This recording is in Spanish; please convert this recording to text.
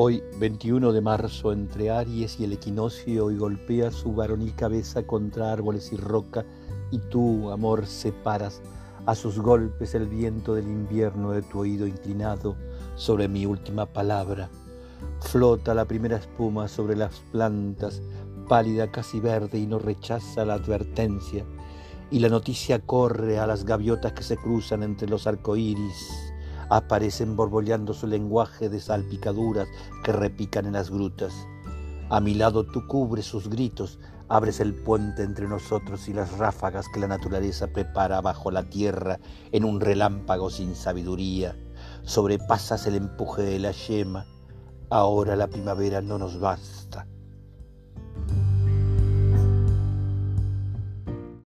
Hoy, 21 de marzo, entre Aries y el equinoccio, y golpea su varonil cabeza contra árboles y roca, y tú, amor, separas a sus golpes el viento del invierno de tu oído inclinado sobre mi última palabra. Flota la primera espuma sobre las plantas, pálida casi verde, y no rechaza la advertencia. Y la noticia corre a las gaviotas que se cruzan entre los arcoíris aparecen borbollando su lenguaje de salpicaduras que repican en las grutas. A mi lado tú cubres sus gritos, abres el puente entre nosotros y las ráfagas que la naturaleza prepara bajo la tierra en un relámpago sin sabiduría. Sobrepasas el empuje de la yema. Ahora la primavera no nos basta.